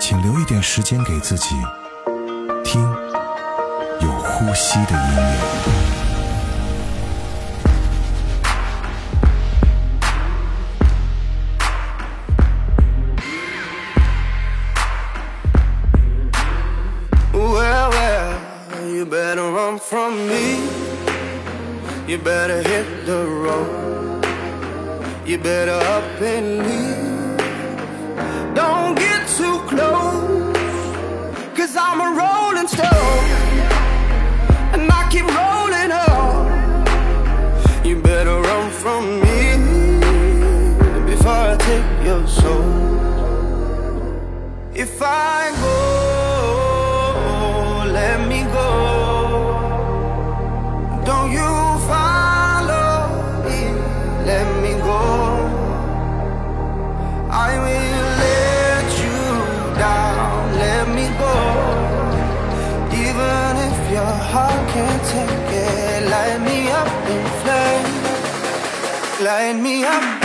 请留一点时间给自己，听有呼吸的音乐。Well, well, you better run from me. You better hit the road. You better up and leave. Too close. Cause I'm a rolling stone. And I keep rolling up. You better run from me before I take your soul. If I Light me up.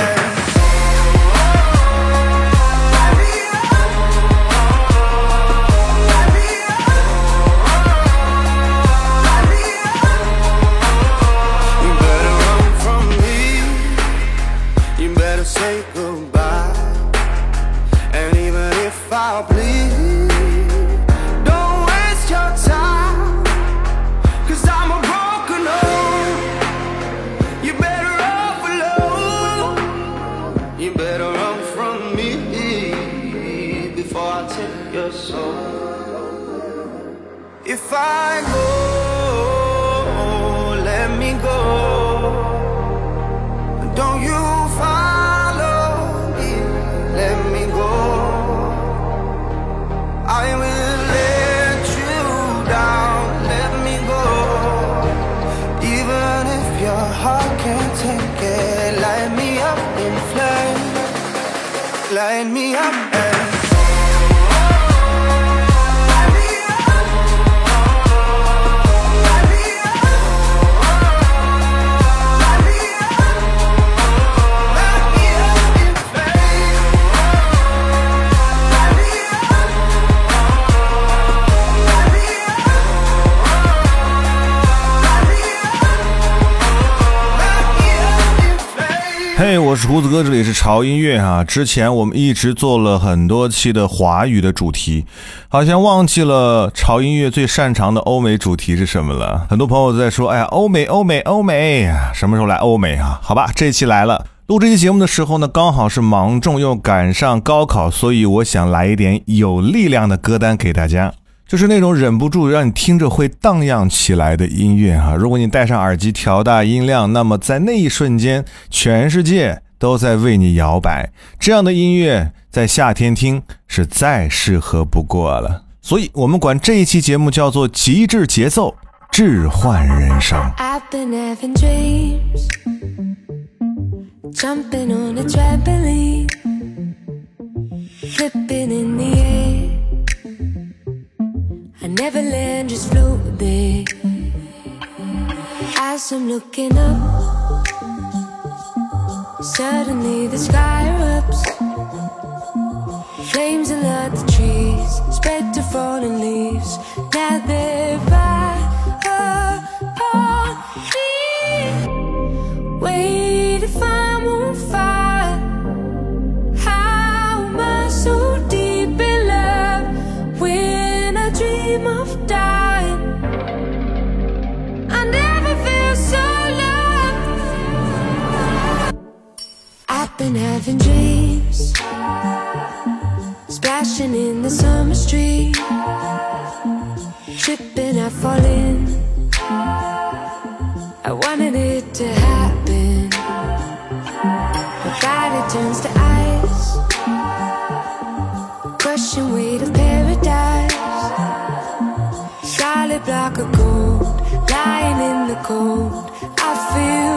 胡子哥，这里是潮音乐啊。之前我们一直做了很多期的华语的主题，好像忘记了潮音乐最擅长的欧美主题是什么了。很多朋友在说，哎呀，欧美，欧美，欧美，什么时候来欧美啊？好吧，这期来了。录这期节目的时候呢，刚好是芒种，又赶上高考，所以我想来一点有力量的歌单给大家。就是那种忍不住让你听着会荡漾起来的音乐哈。如果你戴上耳机调大音量，那么在那一瞬间，全世界都在为你摇摆。这样的音乐在夏天听是再适合不过了。所以我们管这一期节目叫做极致节奏，置换人生。I never land, just float there. As I'm looking up, suddenly the sky erupts. Flames alert the trees, spread to fallen leaves. Now they're I've been having dreams. Splashing in the summer street. Tripping, I fall in. I wanted it to happen. My body turns to ice. Crushing weight of paradise. Solid block of gold Lying in the cold. I feel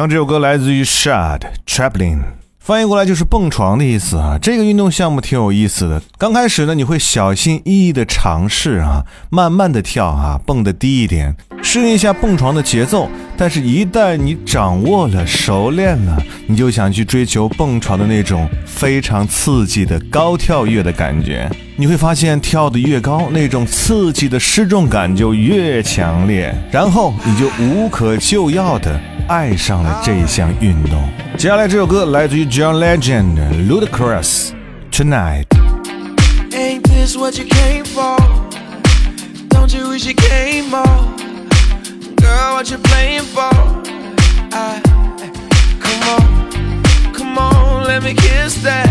love. 刚这首歌来自于 Shad Traveling，翻译过来就是蹦床的意思啊。这个运动项目挺有意思的。刚开始呢，你会小心翼翼的尝试啊，慢慢的跳啊，蹦得低一点，适应一下蹦床的节奏。但是，一旦你掌握了、熟练了，你就想去追求蹦床的那种非常刺激的高跳跃的感觉。你会发现，跳得越高，那种刺激的失重感就越强烈，然后你就无可救药的爱上了这项运动。接下来这首歌来自于 John Legend Ludacris Tonight。 Ain't this what you came for? Don't you wish you came more? Girl, what you playing for? I, come on, come on, let me kiss that.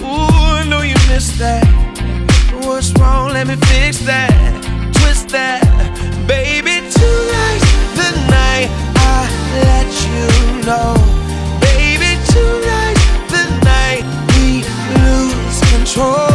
Ooh, I know you missed that. What's wrong? Let me fix that. Twist that. You. Baby, tonight's the night we lose control.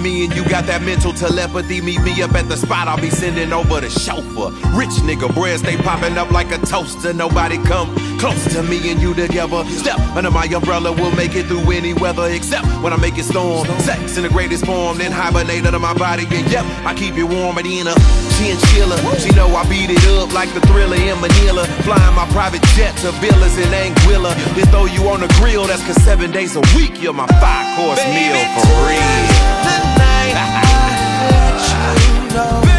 Me and you got that mental telepathy, meet me up at the spot. I'll be sending over the chauffeur. Rich nigga bread stay popping up like a toaster. Nobody come close to me and you together. Step under my umbrella, we'll make it through any weather except when I make it storm. Sex in the greatest form, then hibernate under my body. And yep, I keep it warm and in a chinchilla. She know I beat it up like the thriller in Manila. Flying my private jet to villas in Anguilla. Then throw you on the grill, that's cause seven days a week you're my five course meal for real know.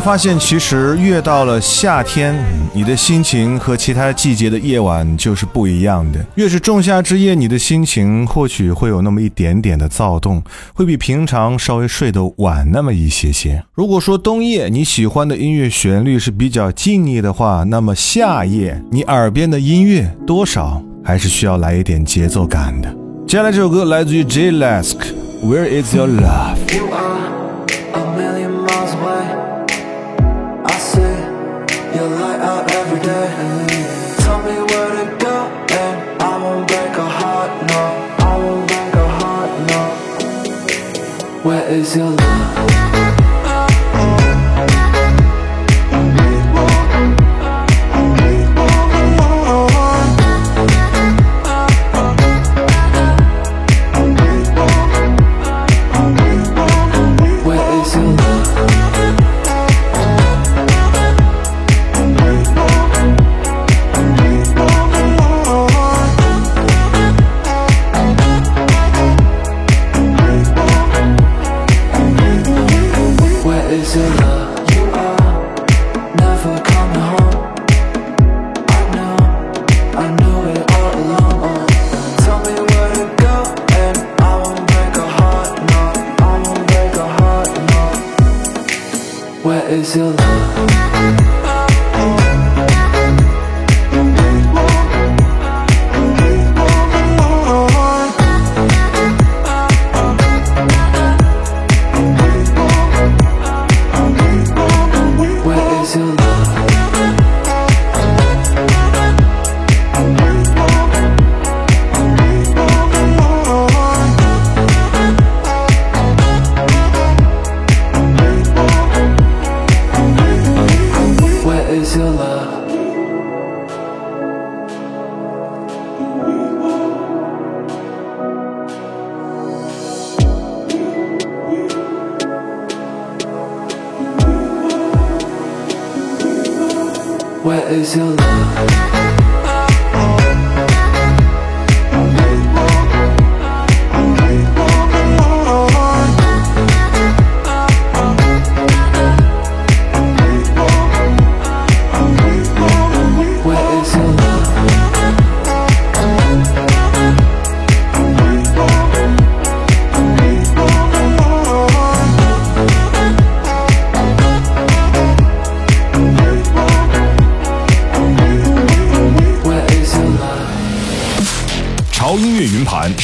发现，其实越到了夏天，你的心情和其他季节的夜晚就是不一样的。越是仲夏之夜，你的心情或许会有那么一点点的躁动，会比平常稍微睡得晚那么一些些。如果说冬夜你喜欢的音乐旋律是比较静谧的话，那么夏夜你耳边的音乐多少还是需要来一点节奏感的。接下来这首歌来自于 J Lask，Where Is Your Love？Is your love? Cause your love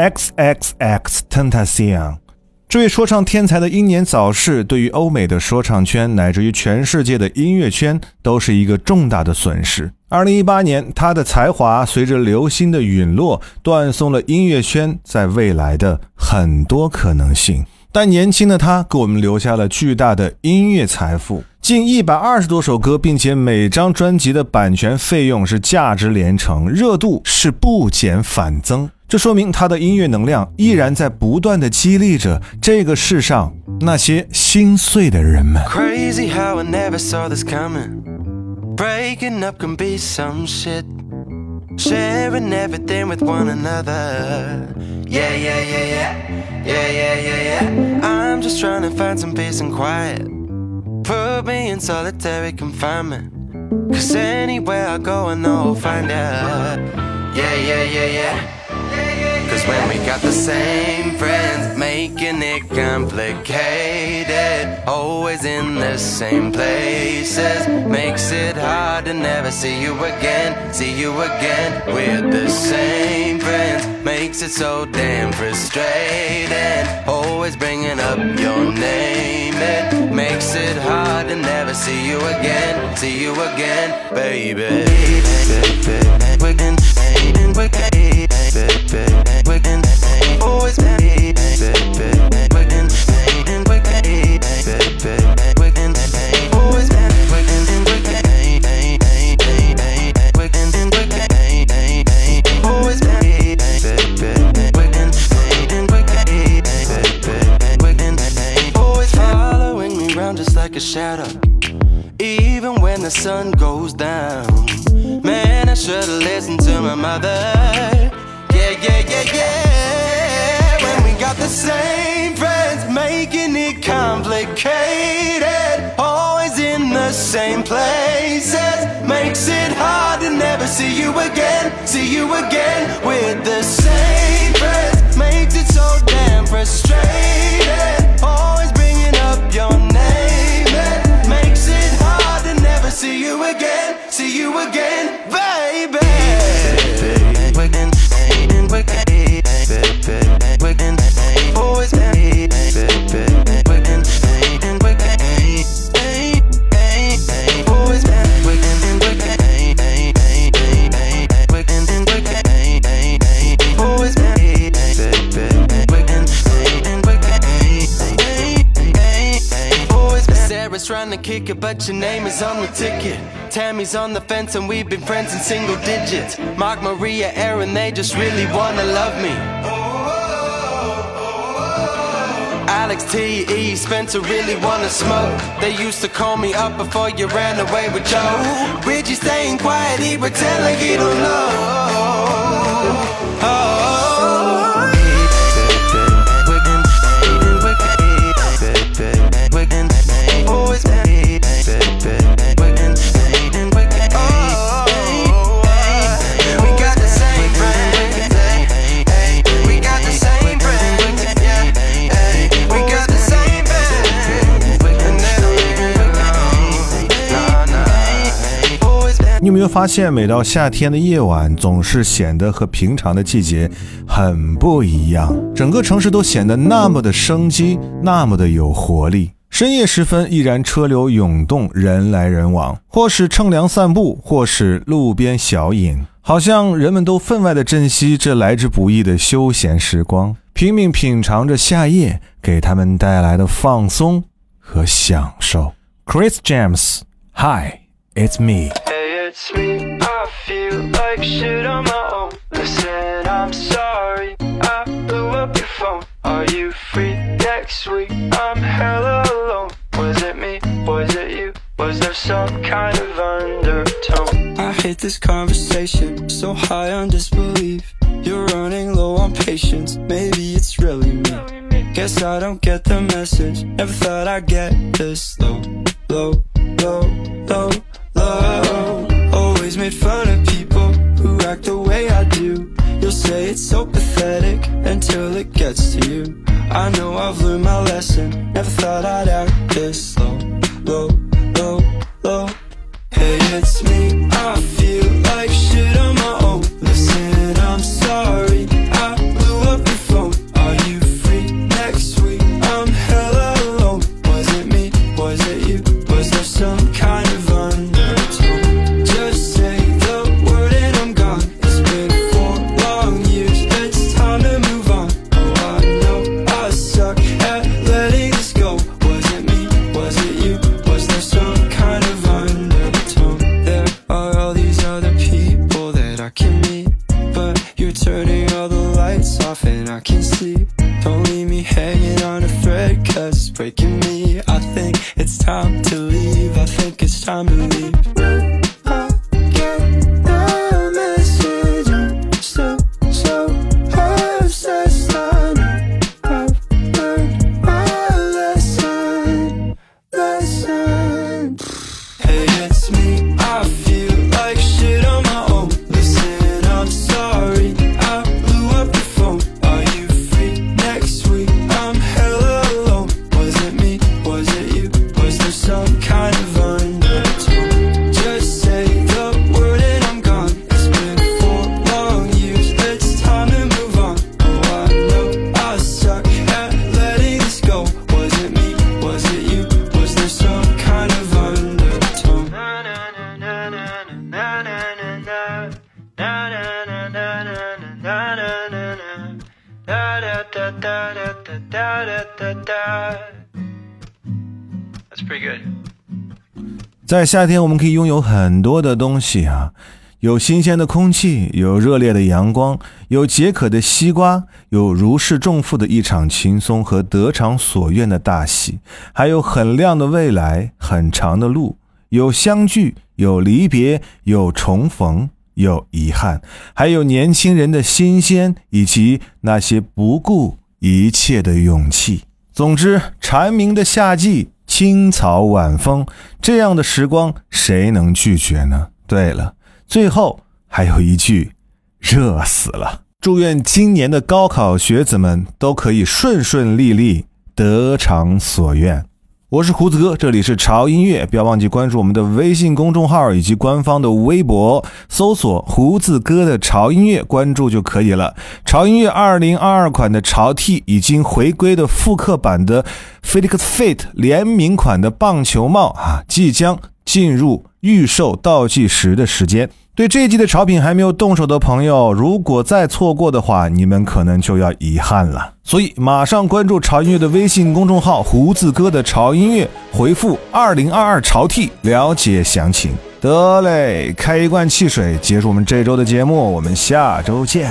XXX Tentacion。这位说唱天才的英年早逝，对于欧美的说唱圈乃至于全世界的音乐圈都是一个重大的损失。二零一八年，他的才华随着流星的陨落，断送了音乐圈在未来的很多可能性。但年轻的他给我们留下了巨大的音乐财富，近一百二十多首歌，并且每张专辑的版权费用是价值连城，热度是不减反增。这说明他的音乐能量依然在不断的激励着这个世上那些心碎的人们。Crazy how I never saw this coming. Breaking up can be some shit. Sharing everything with one another. Yeah, yeah, yeah, yeah. Yeah, yeah, yeah, yeah. I'm just trying to find some peace and quiet. Put me in solitary confinement. Cause anywhere I go, I know I'll find out. Yeah, yeah, yeah, yeah. When we got the same friends, making it complicated. Always in the same places, makes it hard to never see you again. See you again. We're the same friends, makes it so damn frustrating. Always bringing up your name, it makes it hard to never see you again. See you again, baby. We can, we can, we can always sun goes down, man, I should've listened to my mother. Yeah, yeah, yeah. When we got the same friends, making it complicated. Always in the same places, makes it hard to never see you again. See you again with the same friends, makes it so damn frustrating. Always bringing up your name, it makes it hard to never see you again. See you again, But your name is on the ticket. Tammy's on the fence, and we've been friends in single digits. Mark, Maria, Aaron, they just really wanna love me. Alex T, E, Spencer really wanna smoke. They used to call me up before you ran away with Joe. Reggie staying quiet, he pretend like he don't know. 有没有发现，每到夏天的夜晚，总是显得和平常的季节很不一样，整个城市都显得那么的生机，那么的有活力。深夜时分，依然车流涌动，人来人往，或是乘凉散步，或是路边小饮，好像人们都分外的珍惜这来之不易的休闲时光，拼命品尝着夏夜给他们带来的放松和享受。Chris James，Hi。It's me。Feel like shit on my own. Said I'm sorry. I blew up your phone. Are you free next week? I'm hella alone. Was it me? Was it you? Was there some kind of undertone? I hate this conversation. So high on disbelief. You're running low on patience. Maybe it's really me. Guess I don't get the message. Never thought I'd get this low, low, low. You'll say it's so pathetic until it gets to you. I know I've learned my lesson, never thought I'd act this off and I can't sleep. Don't leave me hanging on a thread, cause it's breaking me. I think it's time to leave. I think it's time to leave. That's pretty good. 在夏天，我们可以拥有很多的东西啊，有新鲜的空气，有热烈的阳光，有解渴的西瓜，有如释重负的一场轻松和得偿所愿的大喜，还有很亮的未来，很长的路，有相聚，有离别，有重逢，有遗憾，还有年轻人的新鲜，以及那些不顾一切的勇气。总之，蝉鸣的夏季，青草晚风，这样的时光，谁能拒绝呢？对了，最后还有一句，热死了！祝愿今年的高考学子们都可以顺顺利利，得偿所愿。我是胡子哥，这里是潮音乐，不要忘记关注我们的微信公众号以及官方的微博，搜索“胡子哥的潮音乐”，关注就可以了。潮音乐二零二二款的潮 T 已经回归的复刻版的 Felix Fit 联名款的棒球帽啊，即将进入预售倒计时的时间。对这一季的潮品还没有动手的朋友，如果再错过的话，你们可能就要遗憾了。所以马上关注潮音乐的微信公众号“胡子哥的潮音乐”，回复“二零二二潮 T” 了解详情。得嘞，开一罐汽水，结束我们这周的节目，我们下周见。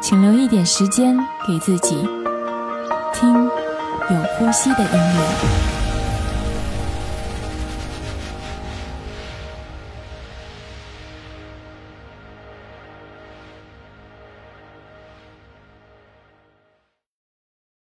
请留一点时间给自己，听有呼吸的音乐。